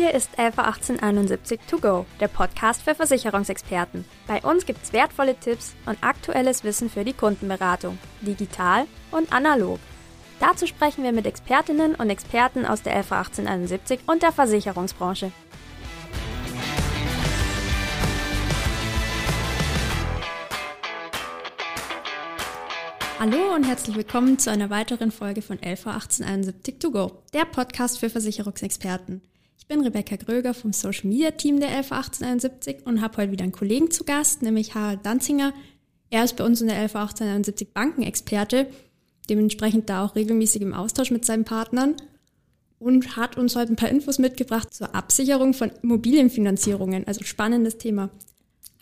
Hier ist Alpha 1871 To Go, der Podcast für Versicherungsexperten. Bei uns gibt's wertvolle Tipps und aktuelles Wissen für die Kundenberatung, digital und analog. Dazu sprechen wir mit Expertinnen und Experten aus der Alpha 1871 und der Versicherungsbranche. Hallo und herzlich willkommen zu einer weiteren Folge von LV 1871 To Go, der Podcast für Versicherungsexperten. Ich bin Rebecca Gröger vom Social Media Team der LV 1871 und habe heute wieder einen Kollegen zu Gast, nämlich Harald Danzinger. Er ist bei uns in der LV 1871 Bankenexperte, dementsprechend da auch regelmäßig im Austausch mit seinen Partnern und hat uns heute ein paar Infos mitgebracht zur Absicherung von Immobilienfinanzierungen, also spannendes Thema.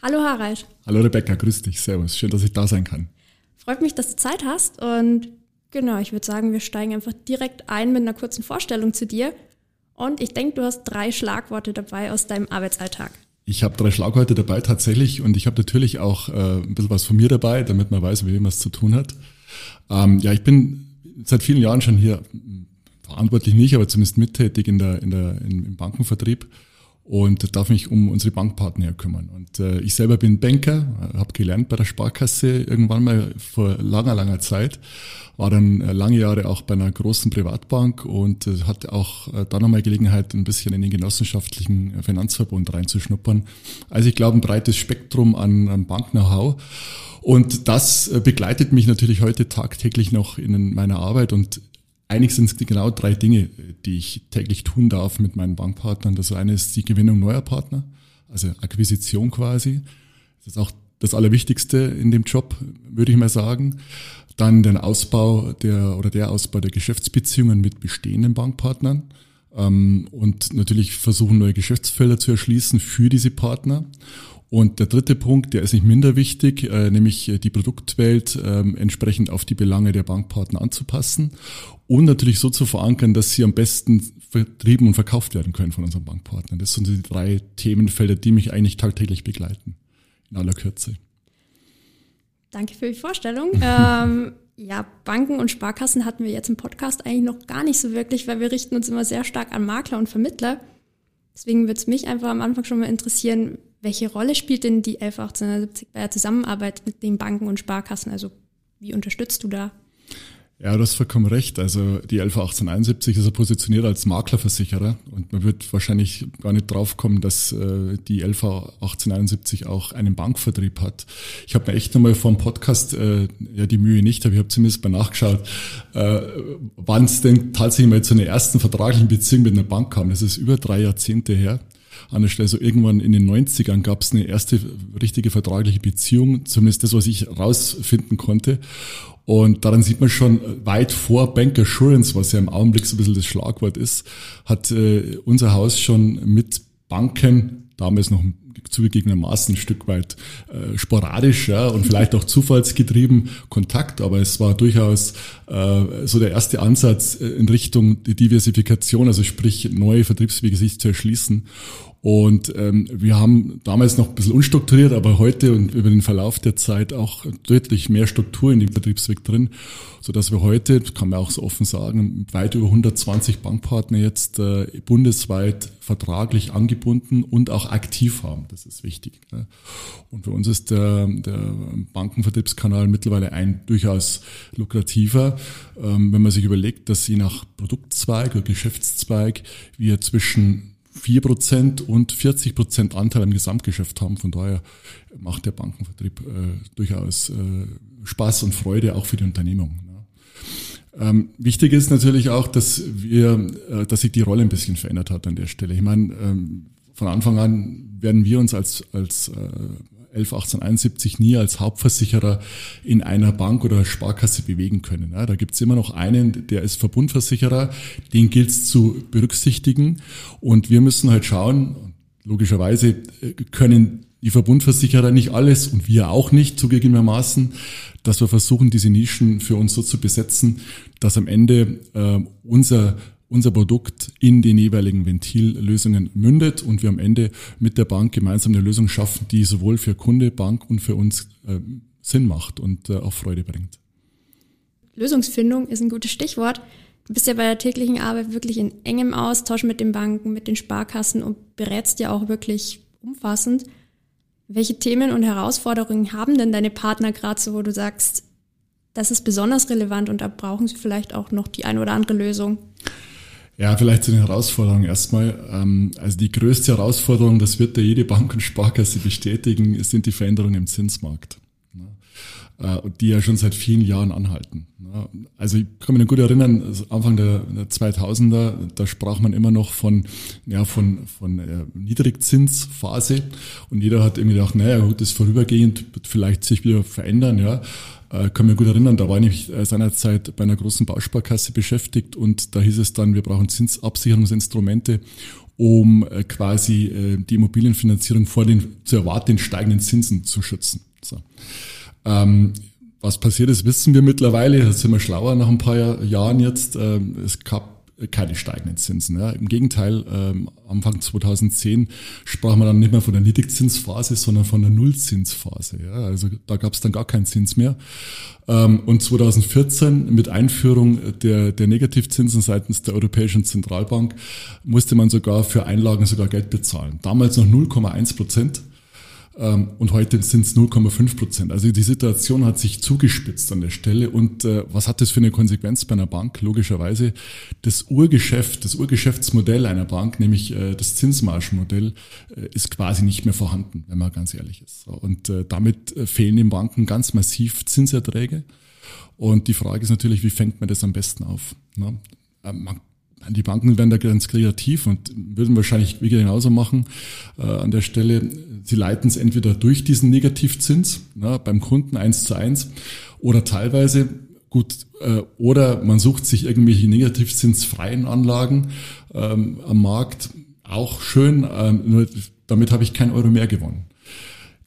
Hallo Harald. Hallo Rebecca, grüß dich, servus, schön, dass ich da sein kann. Freut mich, dass du Zeit hast und genau, ich würde sagen, wir steigen einfach direkt ein mit einer kurzen Vorstellung zu dir. Und ich denke, du hast drei Schlagworte dabei aus deinem Arbeitsalltag. Ich habe drei Schlagworte dabei tatsächlich und ich habe natürlich auch äh, ein bisschen was von mir dabei, damit man weiß, mit wem man es zu tun hat. Ähm, ja, ich bin seit vielen Jahren schon hier verantwortlich nicht, aber zumindest mittätig in der, in der, im Bankenvertrieb und darf mich um unsere Bankpartner kümmern. Und äh, ich selber bin Banker, habe gelernt bei der Sparkasse irgendwann mal vor langer, langer Zeit, war dann äh, lange Jahre auch bei einer großen Privatbank und äh, hatte auch äh, da nochmal Gelegenheit, ein bisschen in den genossenschaftlichen Finanzverbund reinzuschnuppern. Also ich glaube, ein breites Spektrum an, an Bank-Know-how. Und das äh, begleitet mich natürlich heute tagtäglich noch in meiner Arbeit und eigentlich sind es genau drei Dinge, die ich täglich tun darf mit meinen Bankpartnern. Das eine ist die Gewinnung neuer Partner, also Akquisition quasi. Das ist auch das Allerwichtigste in dem Job, würde ich mal sagen. Dann den Ausbau der oder der Ausbau der Geschäftsbeziehungen mit bestehenden Bankpartnern ähm, und natürlich versuchen, neue Geschäftsfelder zu erschließen für diese Partner. Und der dritte Punkt, der ist nicht minder wichtig, äh, nämlich die Produktwelt äh, entsprechend auf die Belange der Bankpartner anzupassen und natürlich so zu verankern, dass sie am besten vertrieben und verkauft werden können von unseren Bankpartnern. Das sind die drei Themenfelder, die mich eigentlich tagtäglich begleiten, in aller Kürze. Danke für die Vorstellung. ähm, ja, Banken und Sparkassen hatten wir jetzt im Podcast eigentlich noch gar nicht so wirklich, weil wir richten uns immer sehr stark an Makler und Vermittler. Deswegen würde es mich einfach am Anfang schon mal interessieren, welche Rolle spielt denn die 111870 bei der Zusammenarbeit mit den Banken und Sparkassen? Also wie unterstützt du da? Ja, du hast vollkommen recht. Also die LV 1871 ist ja positioniert als Maklerversicherer und man wird wahrscheinlich gar nicht draufkommen, dass äh, die LV 1871 auch einen Bankvertrieb hat. Ich habe mir echt nochmal vor dem Podcast äh, ja die Mühe nicht, aber ich habe zumindest mal nachgeschaut, äh, wann es denn tatsächlich mal zu einer ersten vertraglichen Beziehung mit einer Bank kam. Das ist über drei Jahrzehnte her an der Stelle. So irgendwann in den 90ern gab es eine erste richtige vertragliche Beziehung, zumindest das, was ich rausfinden konnte. Und daran sieht man schon weit vor Bank Assurance, was ja im Augenblick so ein bisschen das Schlagwort ist, hat äh, unser Haus schon mit Banken, damals noch zugegebenermaßen ein Stück weit äh, sporadisch ja, und vielleicht auch zufallsgetrieben Kontakt, aber es war durchaus äh, so der erste Ansatz äh, in Richtung Diversifikation, also sprich neue Vertriebswege sich zu erschließen. Und ähm, wir haben damals noch ein bisschen unstrukturiert, aber heute und über den Verlauf der Zeit auch deutlich mehr Struktur in dem Vertriebsweg drin, so dass wir heute, kann man auch so offen sagen, weit über 120 Bankpartner jetzt äh, bundesweit vertraglich angebunden und auch aktiv haben. Das ist wichtig. Ne? Und für uns ist der, der Bankenvertriebskanal mittlerweile ein durchaus lukrativer, ähm, wenn man sich überlegt, dass je nach Produktzweig oder Geschäftszweig wir zwischen 4% und 40% Anteil am Gesamtgeschäft haben. Von daher macht der Bankenvertrieb äh, durchaus äh, Spaß und Freude auch für die Unternehmung. Ne? Ähm, wichtig ist natürlich auch, dass wir, äh, dass sich die Rolle ein bisschen verändert hat an der Stelle. Ich meine, ähm, von Anfang an werden wir uns als, als äh, 11 1871 nie als Hauptversicherer in einer Bank oder Sparkasse bewegen können. Ja, da gibt's immer noch einen, der ist Verbundversicherer, den gilt's zu berücksichtigen. Und wir müssen halt schauen, logischerweise äh, können die Verbundversicherer nicht alles und wir auch nicht zugegebenermaßen, dass wir versuchen, diese Nischen für uns so zu besetzen, dass am Ende äh, unser unser Produkt in den jeweiligen Ventillösungen mündet und wir am Ende mit der Bank gemeinsam eine Lösung schaffen, die sowohl für Kunde, Bank und für uns äh, Sinn macht und äh, auch Freude bringt. Lösungsfindung ist ein gutes Stichwort. Du bist ja bei der täglichen Arbeit wirklich in engem Austausch mit den Banken, mit den Sparkassen und berätst ja auch wirklich umfassend. Welche Themen und Herausforderungen haben denn deine Partner gerade so, wo du sagst, das ist besonders relevant und da brauchen sie vielleicht auch noch die eine oder andere Lösung? Ja, vielleicht zu den Herausforderungen erstmal. Ähm, also die größte Herausforderung, das wird ja jede Bank und Sparkasse bestätigen, sind die Veränderungen im Zinsmarkt. Äh, die ja schon seit vielen Jahren anhalten. Also ich kann mich noch gut erinnern, also Anfang der 2000er, da sprach man immer noch von, ja, von, von äh, Niedrigzinsphase und jeder hat irgendwie gedacht, naja gut, das vorübergehend, wird vielleicht sich wieder verändern, ja. Äh, kann mich gut erinnern, da war ich seinerzeit bei einer großen Bausparkasse beschäftigt und da hieß es dann, wir brauchen Zinsabsicherungsinstrumente um quasi die Immobilienfinanzierung vor den zu erwartenden steigenden Zinsen zu schützen. So. Ähm, was passiert ist, wissen wir mittlerweile. Da sind wir schlauer nach ein paar Jahren jetzt. Ähm, es gab keine steigenden Zinsen. Ja. Im Gegenteil, ähm, Anfang 2010 sprach man dann nicht mehr von der Niedrigzinsphase, sondern von der Nullzinsphase. Ja. Also da gab es dann gar keinen Zins mehr. Ähm, und 2014 mit Einführung der, der Negativzinsen seitens der Europäischen Zentralbank musste man sogar für Einlagen sogar Geld bezahlen. Damals noch 0,1 Prozent. Ähm, und heute sind es 0,5 Prozent. Also die Situation hat sich zugespitzt an der Stelle. Und äh, was hat das für eine Konsequenz bei einer Bank? Logischerweise das Urgeschäft, das Urgeschäftsmodell einer Bank, nämlich äh, das Zinsmargenmodell, äh, ist quasi nicht mehr vorhanden, wenn man ganz ehrlich ist. Und damit fehlen den Banken ganz massiv Zinserträge. Und die Frage ist natürlich, wie fängt man das am besten auf? Man die Banken werden da ganz kreativ und würden wahrscheinlich wieder genauso machen äh, an der Stelle. Sie leiten es entweder durch diesen Negativzins na, beim Kunden eins zu eins oder teilweise gut äh, oder man sucht sich irgendwelche negativzinsfreien Anlagen ähm, am Markt. Auch schön, äh, nur damit habe ich kein Euro mehr gewonnen.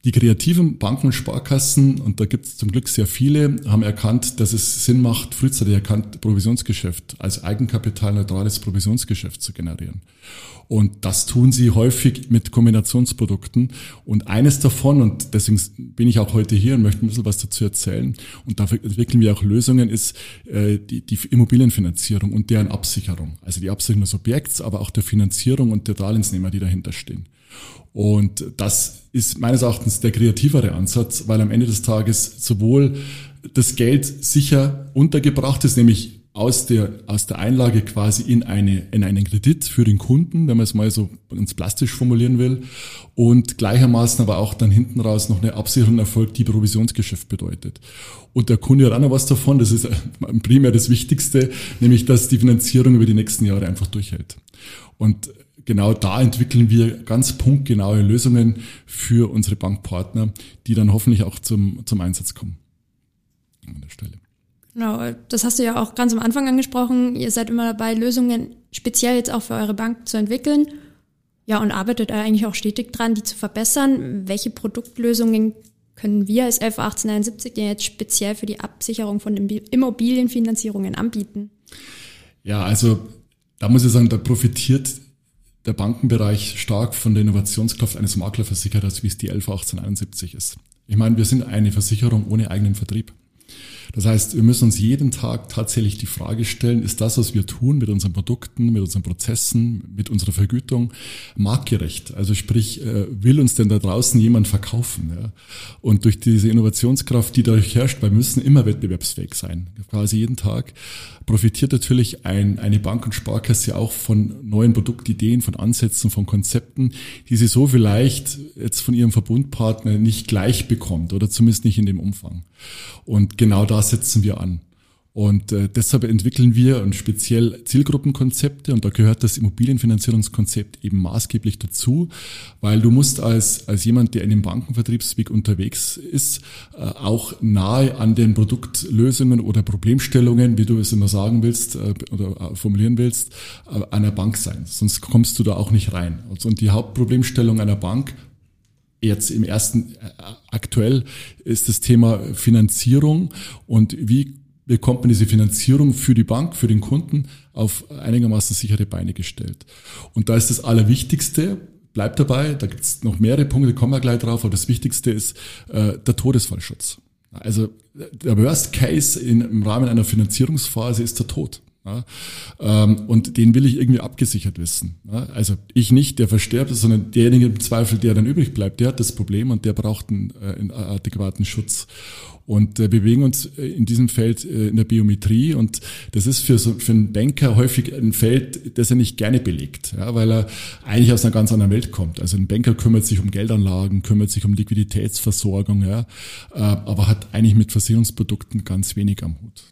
Die kreativen Banken und Sparkassen, und da gibt es zum Glück sehr viele, haben erkannt, dass es Sinn macht, frühzeitig erkannt, Provisionsgeschäft als eigenkapitalneutrales Provisionsgeschäft zu generieren. Und das tun sie häufig mit Kombinationsprodukten. Und eines davon, und deswegen bin ich auch heute hier und möchte ein bisschen was dazu erzählen, und dafür entwickeln wir auch Lösungen, ist äh, die, die Immobilienfinanzierung und deren Absicherung. Also die Absicherung des Objekts, aber auch der Finanzierung und der Darlehensnehmer, die dahinter stehen. Und das ist meines Erachtens der kreativere Ansatz, weil am Ende des Tages sowohl das Geld sicher untergebracht ist, nämlich aus der, aus der Einlage quasi in, eine, in einen Kredit für den Kunden, wenn man es mal so ganz plastisch formulieren will, und gleichermaßen aber auch dann hinten raus noch eine Absicherung erfolgt, die Provisionsgeschäft bedeutet. Und der Kunde hat auch noch was davon, das ist primär das Wichtigste, nämlich dass die Finanzierung über die nächsten Jahre einfach durchhält. Und genau da entwickeln wir ganz punktgenaue Lösungen für unsere Bankpartner, die dann hoffentlich auch zum, zum Einsatz kommen. An der Stelle. Genau, das hast du ja auch ganz am Anfang angesprochen. Ihr seid immer dabei, Lösungen speziell jetzt auch für eure Bank zu entwickeln. Ja, und arbeitet eigentlich auch stetig dran, die zu verbessern. Welche Produktlösungen können wir als 111871 denn jetzt speziell für die Absicherung von Immobilienfinanzierungen anbieten? Ja, also da muss ich sagen, da profitiert der Bankenbereich stark von der Innovationskraft eines Maklerversicherers, wie es die 111871 ist. Ich meine, wir sind eine Versicherung ohne eigenen Vertrieb. Das heißt, wir müssen uns jeden Tag tatsächlich die Frage stellen, ist das, was wir tun mit unseren Produkten, mit unseren Prozessen, mit unserer Vergütung, marktgerecht? Also sprich, äh, will uns denn da draußen jemand verkaufen? Und durch diese Innovationskraft, die dadurch herrscht, wir müssen immer wettbewerbsfähig sein, quasi jeden Tag, profitiert natürlich ein, eine Bank und Sparkasse auch von neuen Produktideen, von Ansätzen, von Konzepten, die sie so vielleicht jetzt von ihrem Verbundpartner nicht gleich bekommt oder zumindest nicht in dem Umfang. Und genau da setzen wir an. Und äh, deshalb entwickeln wir und speziell Zielgruppenkonzepte und da gehört das Immobilienfinanzierungskonzept eben maßgeblich dazu, weil du musst als, als jemand, der in dem Bankenvertriebsweg unterwegs ist, äh, auch nahe an den Produktlösungen oder Problemstellungen, wie du es immer sagen willst äh, oder äh, formulieren willst, äh, einer Bank sein. Sonst kommst du da auch nicht rein. Also, und die Hauptproblemstellung einer Bank jetzt im ersten äh, aktuell ist das Thema Finanzierung und wie bekommt man diese Finanzierung für die Bank, für den Kunden auf einigermaßen sichere Beine gestellt. Und da ist das Allerwichtigste, bleibt dabei, da gibt es noch mehrere Punkte, kommen wir gleich drauf, aber das Wichtigste ist äh, der Todesfallschutz. Also der Worst Case in, im Rahmen einer Finanzierungsphase ist der Tod. Ja, ähm, und den will ich irgendwie abgesichert wissen. Ja, also ich nicht, der verstirbt, sondern derjenige im Zweifel, der dann übrig bleibt, der hat das Problem und der braucht einen, äh, adäquaten Schutz. Und äh, wir bewegen uns äh, in diesem Feld äh, in der Biometrie und das ist für, so, für einen Banker häufig ein Feld, das er nicht gerne belegt, ja, weil er eigentlich aus einer ganz anderen Welt kommt. Also ein Banker kümmert sich um Geldanlagen, kümmert sich um Liquiditätsversorgung, ja, aber hat eigentlich mit Versicherungsprodukten ganz wenig am Hut.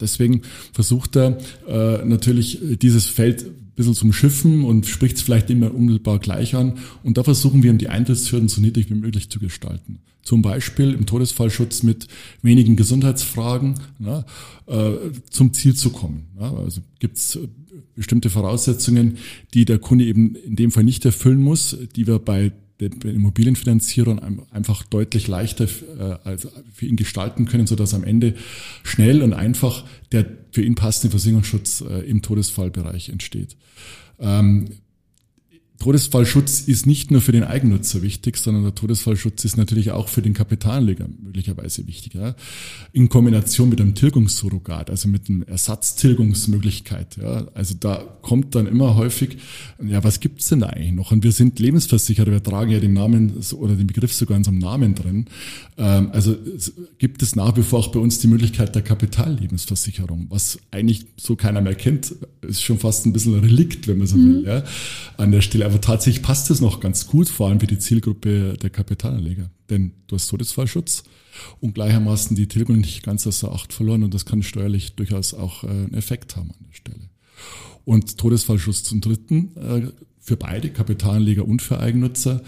Deswegen versucht er äh, natürlich dieses Feld ein bisschen zum Schiffen und spricht es vielleicht immer unmittelbar gleich an. Und da versuchen wir, die Eintrittshürden so niedrig wie möglich zu gestalten. Zum Beispiel im Todesfallschutz mit wenigen Gesundheitsfragen na, äh, zum Ziel zu kommen. Na, also gibt es äh, bestimmte Voraussetzungen, die der Kunde eben in dem Fall nicht erfüllen muss, die wir bei den Immobilienfinanzierern einfach deutlich leichter äh, als für ihn gestalten können, sodass am Ende schnell und einfach der für ihn passende Versicherungsschutz äh, im Todesfallbereich entsteht. Todesfallschutz ist nicht nur für den Eigennutzer wichtig, sondern der Todesfallschutz ist natürlich auch für den Kapitalanleger möglicherweise wichtig. Ja? In Kombination mit einem Tilgungssurrogat, also mit einer Ersatztilgungsmöglichkeit. Ja? Also da kommt dann immer häufig, ja, was gibt's denn da eigentlich noch? Und wir sind Lebensversicherer, wir tragen ja den Namen oder den Begriff sogar in unserem Namen drin. Ähm, also gibt es nach wie vor auch bei uns die Möglichkeit der Kapitallebensversicherung, was eigentlich so keiner mehr kennt, ist schon fast ein bisschen ein Relikt, wenn man so mhm. will, ja? an der Stelle aber tatsächlich passt es noch ganz gut, vor allem für die Zielgruppe der Kapitalanleger. Denn du hast Todesfallschutz und gleichermaßen die Tilgung nicht ganz außer Acht verloren und das kann steuerlich durchaus auch äh, einen Effekt haben an der Stelle. Und Todesfallschutz zum Dritten äh, für beide, Kapitalanleger und für Eigennutzer.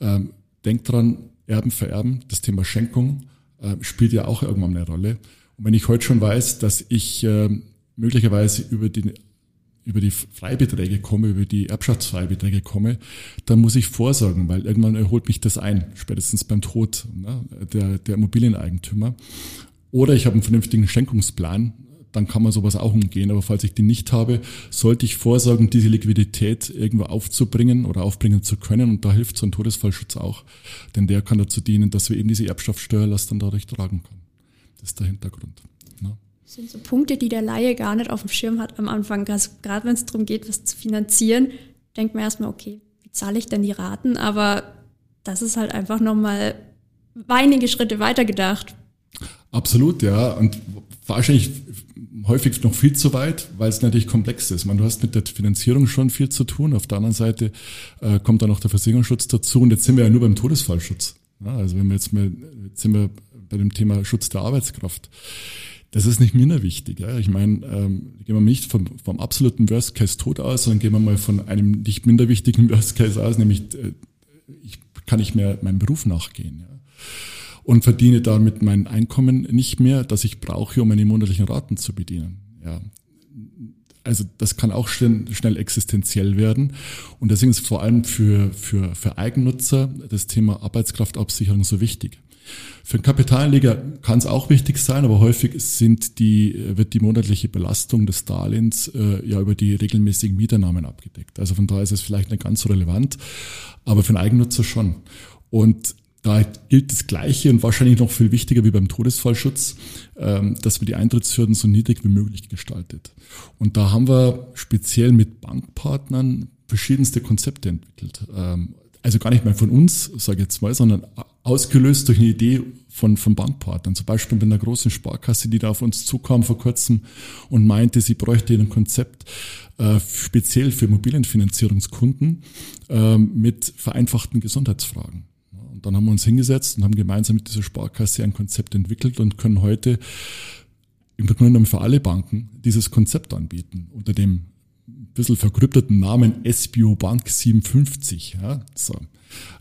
Ähm, denkt dran, Erben vererben, das Thema Schenkung äh, spielt ja auch irgendwann eine Rolle. Und wenn ich heute schon weiß, dass ich möglicherweise über die über die Freibeträge komme, über die Erbschaftsfreibeträge komme, dann muss ich vorsorgen, weil irgendwann erholt mich das ein, spätestens beim Tod ne, der, der Immobilieneigentümer. Oder ich habe einen vernünftigen Schenkungsplan, dann kann man sowas auch umgehen. Aber falls ich den nicht habe, sollte ich vorsorgen, diese Liquidität irgendwo aufzubringen oder aufbringen zu können. Und da hilft so ein Todesfallschutz auch. Denn der kann dazu dienen, dass wir eben diese Erbschaftssteuerlast dann dadurch tragen können. Das ist der Hintergrund. Das sind so Punkte, die der Laie gar nicht auf dem Schirm hat am Anfang. Also gerade wenn es darum geht, was zu finanzieren, denkt man erstmal, okay, wie zahle ich denn die Raten? Aber das ist halt einfach nochmal einige Schritte weiter gedacht. Absolut, ja. Und wahrscheinlich häufig noch viel zu weit, weil es natürlich komplex ist. Man, du hast mit der Finanzierung schon viel zu tun. Auf der anderen Seite äh, kommt dann noch der Versicherungsschutz dazu. Und jetzt sind wir ja nur beim Todesfallschutz. Ja, also wenn wir jetzt mal, jetzt sind wir bei dem Thema Schutz der Arbeitskraft. Das ist nicht minder wichtig. Ja. Ich meine, ähm, gehen wir nicht vom, vom absoluten Worst Case Tod aus, sondern gehen wir mal von einem nicht minder wichtigen Worst Case aus, nämlich äh, ich kann nicht mehr meinem Beruf nachgehen. Ja. Und verdiene damit mein Einkommen nicht mehr, das ich brauche, um meine monatlichen Raten zu bedienen. Ja. Also das kann auch schnell, schnell existenziell werden. Und deswegen ist vor allem für, für, für Eigennutzer das Thema Arbeitskraftabsicherung so wichtig. Für einen Kapitalanleger kann es auch wichtig sein, aber häufig sind die, wird die monatliche Belastung des Darlehens äh, ja über die regelmäßigen Mieternahmen abgedeckt. Also von daher ist es vielleicht nicht ganz so relevant, aber für einen Eigennutzer schon. Und da gilt das Gleiche und wahrscheinlich noch viel wichtiger wie beim Todesfallschutz, ähm, dass man die Eintrittshürden so niedrig wie möglich gestaltet. Und da haben wir speziell mit Bankpartnern verschiedenste Konzepte entwickelt. Ähm, also gar nicht mal von uns, sage ich jetzt mal, sondern ausgelöst durch eine Idee von, von Bankpartnern. Zum Beispiel mit einer großen Sparkasse, die da auf uns zukam vor kurzem und meinte, sie bräuchte ein Konzept äh, speziell für Immobilienfinanzierungskunden äh, mit vereinfachten Gesundheitsfragen. Und dann haben wir uns hingesetzt und haben gemeinsam mit dieser Sparkasse ein Konzept entwickelt und können heute im Grunde genommen für alle Banken dieses Konzept anbieten unter dem bisschen verkrypteten Namen SBO Bank 57. Ja, so.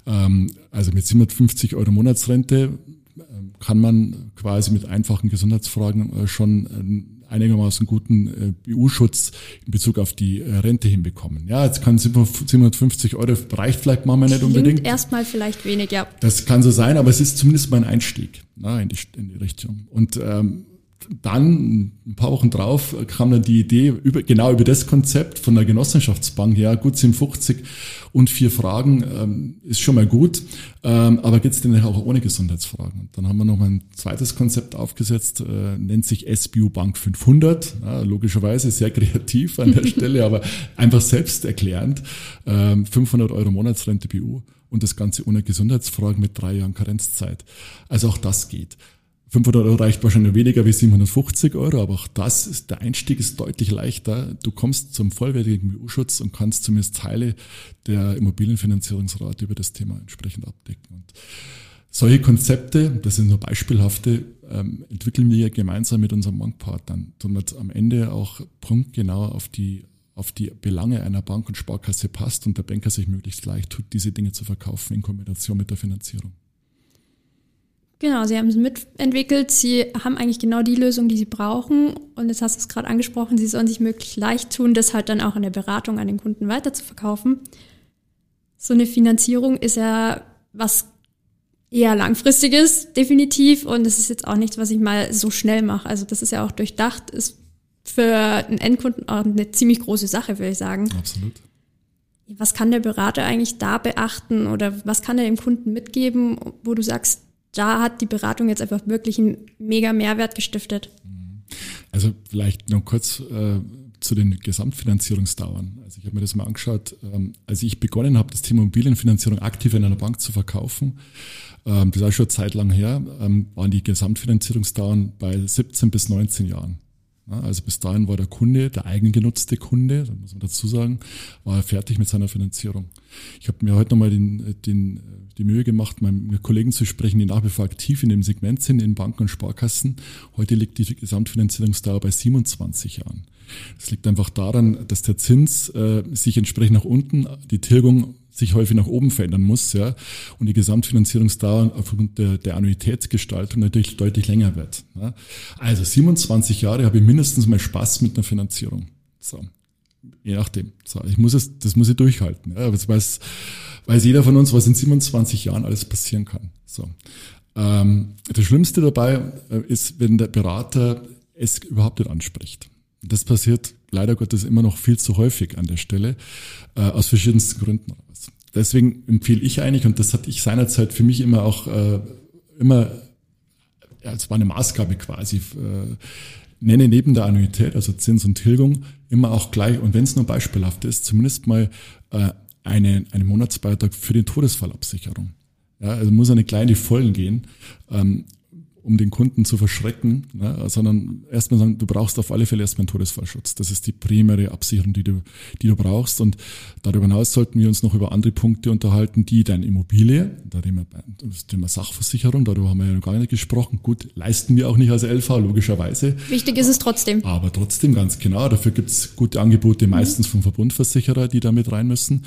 ähm, also mit 750 Euro Monatsrente ähm, kann man quasi mit einfachen Gesundheitsfragen äh, schon einigermaßen guten äh, BU-Schutz in Bezug auf die äh, Rente hinbekommen. Ja, jetzt kann 750 Euro reicht vielleicht manchmal nicht unbedingt. Erstmal vielleicht wenig, ja. Das kann so sein, aber es ist zumindest mal ein Einstieg na, in, die, in die Richtung. Und ähm, dann, ein paar Wochen drauf, kam dann die Idee, über, genau über das Konzept von der Genossenschaftsbank, ja, gut 57 und vier Fragen ähm, ist schon mal gut, ähm, aber geht's denn auch ohne Gesundheitsfragen? Und dann haben wir noch mal ein zweites Konzept aufgesetzt, äh, nennt sich SBU Bank 500, ja, logischerweise sehr kreativ an der Stelle, aber einfach selbsterklärend, ähm, 500 Euro Monatsrente BU und das Ganze ohne Gesundheitsfragen mit drei Jahren Karenzzeit. Also auch das geht. 500 Euro reicht wahrscheinlich weniger wie 750 Euro, aber auch das ist, der Einstieg ist deutlich leichter. Du kommst zum vollwertigen EU-Schutz und kannst zumindest Teile der Immobilienfinanzierungsrate über das Thema entsprechend abdecken. Und solche Konzepte, das sind nur beispielhafte, ähm, entwickeln wir gemeinsam mit unseren Bankpartnern, damit am Ende auch punktgenau auf die auf die Belange einer Bank und Sparkasse passt und der Banker sich möglichst leicht tut, diese Dinge zu verkaufen in Kombination mit der Finanzierung. Genau, Sie haben es mitentwickelt. Sie haben eigentlich genau die Lösung, die Sie brauchen. Und jetzt hast du es gerade angesprochen, Sie sollen sich möglichst leicht tun, das halt dann auch in der Beratung an den Kunden weiter zu verkaufen. So eine Finanzierung ist ja was eher langfristiges, definitiv. Und das ist jetzt auch nichts, was ich mal so schnell mache. Also das ist ja auch durchdacht, ist für einen Endkunden auch eine ziemlich große Sache, würde ich sagen. Absolut. Was kann der Berater eigentlich da beachten oder was kann er dem Kunden mitgeben, wo du sagst, da hat die Beratung jetzt einfach wirklich einen mega Mehrwert gestiftet. Also vielleicht noch kurz äh, zu den Gesamtfinanzierungsdauern. Also ich habe mir das mal angeschaut, ähm, als ich begonnen habe, das Thema Immobilienfinanzierung aktiv in einer Bank zu verkaufen, ähm, das auch schon Zeit lang her, ähm, waren die Gesamtfinanzierungsdauern bei 17 bis 19 Jahren. Also bis dahin war der Kunde, der eigengenutzte Kunde, da muss man dazu sagen, war fertig mit seiner Finanzierung. Ich habe mir heute nochmal den, den, die Mühe gemacht, meinen Kollegen zu sprechen, die nach wie vor aktiv in dem Segment sind, in Banken und Sparkassen. Heute liegt die Gesamtfinanzierungsdauer bei 27 Jahren. Das liegt einfach daran, dass der Zins äh, sich entsprechend nach unten, die Tilgung sich häufig nach oben verändern muss, ja, und die Gesamtfinanzierungsdauer aufgrund der, der Annuitätsgestaltung natürlich deutlich länger wird. Ja. Also 27 Jahre habe ich mindestens mal Spaß mit einer Finanzierung. So. Je nachdem. So, ich muss es, das muss ich durchhalten. Ja. Das weiß, weiß jeder von uns, was in 27 Jahren alles passieren kann. So. Ähm, das Schlimmste dabei äh, ist, wenn der Berater es überhaupt nicht anspricht. Das passiert leider Gottes immer noch viel zu häufig an der Stelle, äh, aus verschiedensten Gründen. Deswegen empfehle ich eigentlich, und das hatte ich seinerzeit für mich immer auch äh, immer, ja, es war eine Maßgabe quasi, äh, nenne neben der Annuität, also Zins und Tilgung, immer auch gleich, und wenn es nur beispielhaft ist, zumindest mal äh, eine, einen Monatsbeitrag für die Todesfallabsicherung. Ja, also muss eine kleine Vollen gehen. Ähm, um den Kunden zu verschrecken, ne, sondern erstmal sagen, du brauchst auf alle Fälle erstmal einen Todesfallschutz. Das ist die primäre Absicherung, die du, die du brauchst. Und darüber hinaus sollten wir uns noch über andere Punkte unterhalten, die deine Immobilie, da Thema, das Thema Sachversicherung, darüber haben wir ja noch gar nicht gesprochen. Gut, leisten wir auch nicht als LV, logischerweise. Wichtig ist es trotzdem. Aber trotzdem, ganz genau. Dafür gibt's gute Angebote, meistens vom Verbundversicherer, die da mit rein müssen.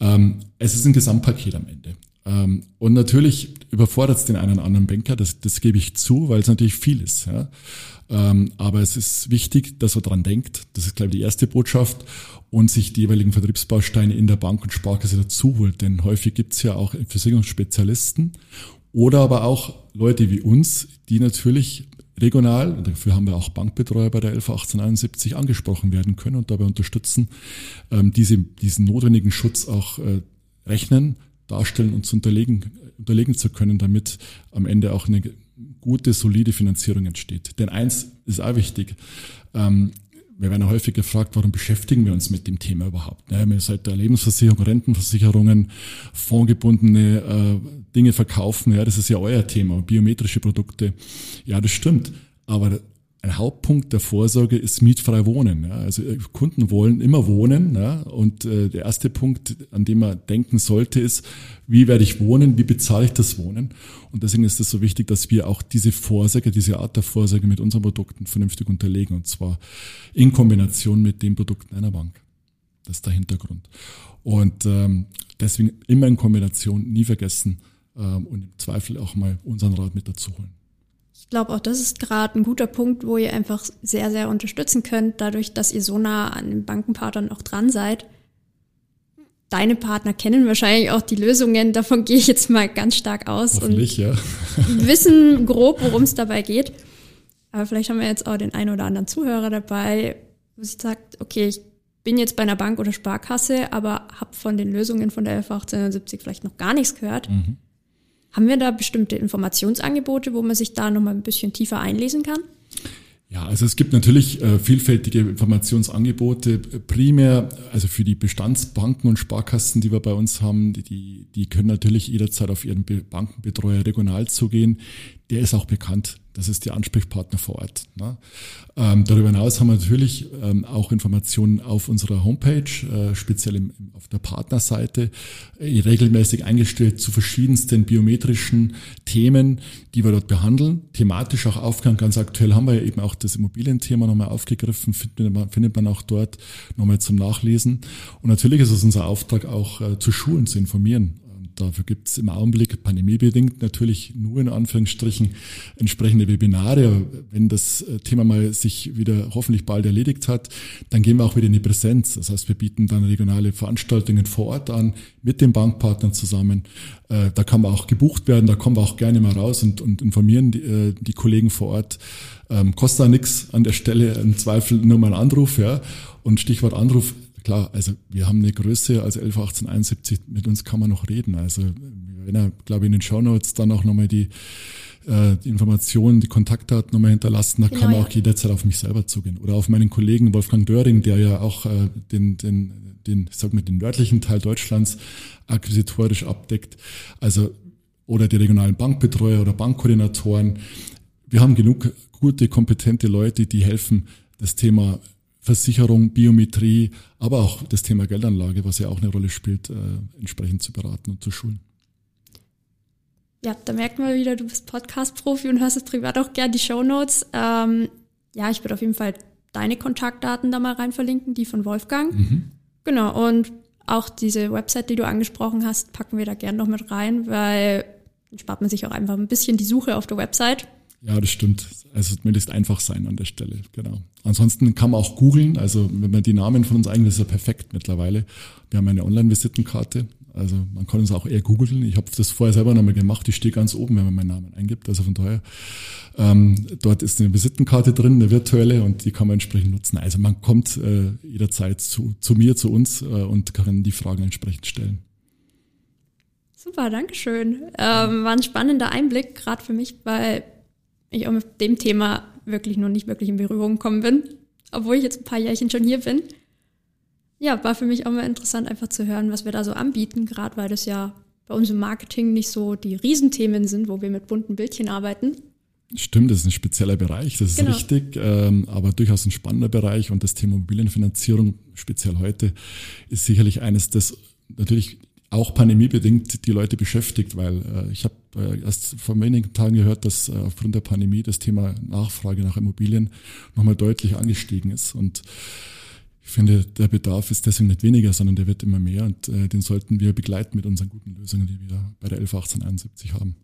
Ähm, es ist ein Gesamtpaket am Ende. Ähm, und natürlich überfordert es den einen oder anderen Banker, das, das gebe ich zu, weil es natürlich viel ist. Ja. Ähm, aber es ist wichtig, dass er dran denkt. Das ist, glaube ich, die erste Botschaft und sich die jeweiligen Vertriebsbausteine in der Bank und Sparkasse dazu holt. Denn häufig gibt es ja auch Versicherungsspezialisten oder aber auch Leute wie uns, die natürlich regional, und dafür haben wir auch Bankbetreuer bei der 11 1871 angesprochen werden können und dabei unterstützen, ähm, diese, diesen notwendigen Schutz auch äh, rechnen, darstellen und zu unterlegen, unterlegen zu können, damit am Ende auch eine gute, solide Finanzierung entsteht. Denn eins ist auch wichtig. Ähm, wir werden häufig gefragt, warum beschäftigen wir uns mit dem Thema überhaupt? Ja, wir seit der Lebensversicherung, Rentenversicherungen, fondgebundene äh, Dinge verkaufen. Ja, das ist ja euer Thema, biometrische Produkte. Ja, das stimmt. Aber ein Hauptpunkt der Vorsorge ist mietfrei wohnen. Ja. Also äh, Kunden wollen immer wohnen. Ja. Und äh, der erste Punkt, an dem man denken sollte, ist, wie werde ich wohnen, wie bezahle ich das Wohnen? Und deswegen ist es so wichtig, dass wir auch diese Vorsorge, diese Art der Vorsorge mit unseren Produkten vernünftig unterlegen. Und zwar in Kombination mit den Produkten einer Bank. Das ist der Hintergrund. Und ähm, deswegen immer in Kombination, nie vergessen ähm, und im Zweifel auch mal unseren Rat mit dazu holen. Ich glaube, auch das ist gerade ein guter Punkt, wo ihr einfach sehr, sehr unterstützen könnt, dadurch, dass ihr so nah an den Bankenpartnern auch dran seid. Deine Partner kennen wahrscheinlich auch die Lösungen, davon gehe ich jetzt mal ganz stark aus und ja. wissen grob, worum es dabei geht. Aber vielleicht haben wir jetzt auch den einen oder anderen Zuhörer dabei, wo sich sagt, okay, ich bin jetzt bei einer Bank oder Sparkasse, aber habe von den Lösungen von der 1870 vielleicht noch gar nichts gehört. Mhm. Haben wir da bestimmte Informationsangebote, wo man sich da nochmal ein bisschen tiefer einlesen kann? Ja, also es gibt natürlich äh, vielfältige Informationsangebote. Primär, also für die Bestandsbanken und Sparkassen, die wir bei uns haben, die, die können natürlich jederzeit auf ihren Bankenbetreuer regional zugehen. Der ist auch bekannt. Das ist der Ansprechpartner vor Ort. Ne? Ähm, darüber hinaus haben wir natürlich ähm, auch Informationen auf unserer Homepage, äh, speziell im, auf der Partnerseite, äh, regelmäßig eingestellt zu verschiedensten biometrischen Themen, die wir dort behandeln. Thematisch auch aufgegangen. Ganz aktuell haben wir ja eben auch das Immobilienthema nochmal aufgegriffen, findet man, findet man auch dort nochmal zum Nachlesen. Und natürlich ist es unser Auftrag auch äh, zu Schulen zu informieren Dafür gibt es im Augenblick pandemiebedingt natürlich nur in Anführungsstrichen entsprechende Webinare. Wenn das äh, Thema mal sich wieder hoffentlich bald erledigt hat, dann gehen wir auch wieder in die Präsenz. Das heißt, wir bieten dann regionale Veranstaltungen vor Ort an mit den Bankpartnern zusammen. Äh, da kann man auch gebucht werden, da kommen wir auch gerne mal raus und, und informieren die, äh, die Kollegen vor Ort. Ähm, kostet da nichts an der Stelle, im Zweifel nur mal ein Anruf, ja. Und Stichwort Anruf, klar, also wir haben eine Größe, also 11 1871, mit uns kann man noch reden. Also wenn er, glaube ich, in den Shownotes dann auch nochmal die, äh, die Informationen, die Kontaktdaten nochmal hinterlassen, da genau, kann man auch jederzeit auf mich selber zugehen. Oder auf meinen Kollegen Wolfgang Döring, der ja auch äh, den, den, den, ich sag mal, den nördlichen Teil Deutschlands akquisitorisch abdeckt. Also oder die regionalen Bankbetreuer oder Bankkoordinatoren. Wir haben genug gute, kompetente Leute, die helfen, das Thema Versicherung, Biometrie, aber auch das Thema Geldanlage, was ja auch eine Rolle spielt, äh, entsprechend zu beraten und zu schulen. Ja, da merkt man wieder, du bist Podcast-Profi und hörst es privat auch gern die Shownotes. Ähm, ja, ich würde auf jeden Fall deine Kontaktdaten da mal rein verlinken, die von Wolfgang. Mhm. Genau, und auch diese Website, die du angesprochen hast, packen wir da gern noch mit rein, weil dann spart man sich auch einfach ein bisschen die Suche auf der Website. Ja, das stimmt. Also zumindest einfach sein an der Stelle, genau. Ansonsten kann man auch googeln, also wenn man die Namen von uns eigentlich ist ja perfekt mittlerweile. Wir haben eine Online-Visitenkarte, also man kann uns auch eher googeln. Ich habe das vorher selber nochmal gemacht, die steht ganz oben, wenn man meinen Namen eingibt. Also von daher, ähm, dort ist eine Visitenkarte drin, eine virtuelle, und die kann man entsprechend nutzen. Also man kommt äh, jederzeit zu, zu mir, zu uns äh, und kann die Fragen entsprechend stellen. Super, Dankeschön. Ähm, war ein spannender Einblick, gerade für mich, weil ich auch mit dem Thema wirklich noch nicht wirklich in Berührung gekommen bin, obwohl ich jetzt ein paar Jährchen schon hier bin. Ja, war für mich auch mal interessant, einfach zu hören, was wir da so anbieten, gerade weil das ja bei uns im Marketing nicht so die Riesenthemen sind, wo wir mit bunten Bildchen arbeiten. Stimmt, das ist ein spezieller Bereich, das ist genau. richtig, ähm, aber durchaus ein spannender Bereich und das Thema Immobilienfinanzierung, speziell heute, ist sicherlich eines, das natürlich auch pandemiebedingt die Leute beschäftigt, weil äh, ich habe äh, erst vor wenigen Tagen gehört, dass äh, aufgrund der Pandemie das Thema Nachfrage nach Immobilien nochmal deutlich angestiegen ist. Und ich finde, der Bedarf ist deswegen nicht weniger, sondern der wird immer mehr und äh, den sollten wir begleiten mit unseren guten Lösungen, die wir bei der 111871 haben.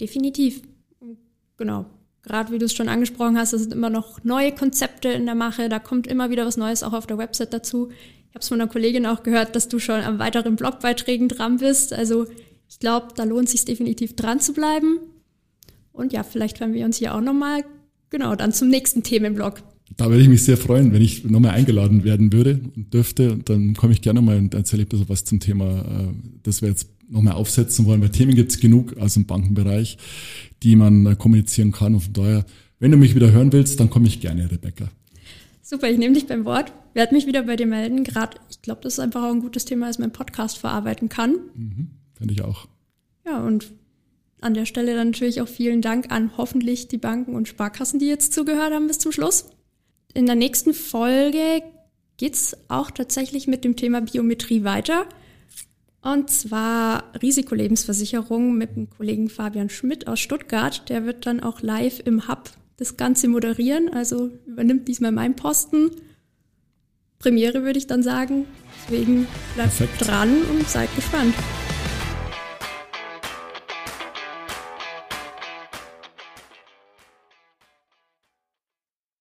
Definitiv. Genau. Gerade wie du es schon angesprochen hast, es sind immer noch neue Konzepte in der Mache, da kommt immer wieder was Neues auch auf der Website dazu. Ich habe es von einer Kollegin auch gehört, dass du schon an weiteren Blogbeiträgen dran bist. Also ich glaube, da lohnt es sich definitiv dran zu bleiben. Und ja, vielleicht werden wir uns hier auch nochmal, genau, dann zum nächsten Themenblog. Da würde ich mich sehr freuen, wenn ich nochmal eingeladen werden würde und dürfte. Und dann komme ich gerne mal und erzähle ein bisschen was zum Thema, äh, das wir jetzt nochmal aufsetzen wollen. Weil Themen gibt es genug aus dem Bankenbereich, die man äh, kommunizieren kann. Und von daher, wenn du mich wieder hören willst, dann komme ich gerne, Rebecca. Super, ich nehme dich beim Wort. Werde mich wieder bei dir melden. Gerade, ich glaube, das ist einfach auch ein gutes Thema, das mein Podcast verarbeiten kann. Mhm, Finde ich auch. Ja, und an der Stelle dann natürlich auch vielen Dank an hoffentlich die Banken und Sparkassen, die jetzt zugehört haben bis zum Schluss. In der nächsten Folge geht's auch tatsächlich mit dem Thema Biometrie weiter. Und zwar Risikolebensversicherung mit dem Kollegen Fabian Schmidt aus Stuttgart. Der wird dann auch live im Hub das Ganze moderieren. Also übernimmt diesmal meinen Posten. Premiere würde ich dann sagen. Deswegen bleibt Perfekt. dran und seid gespannt.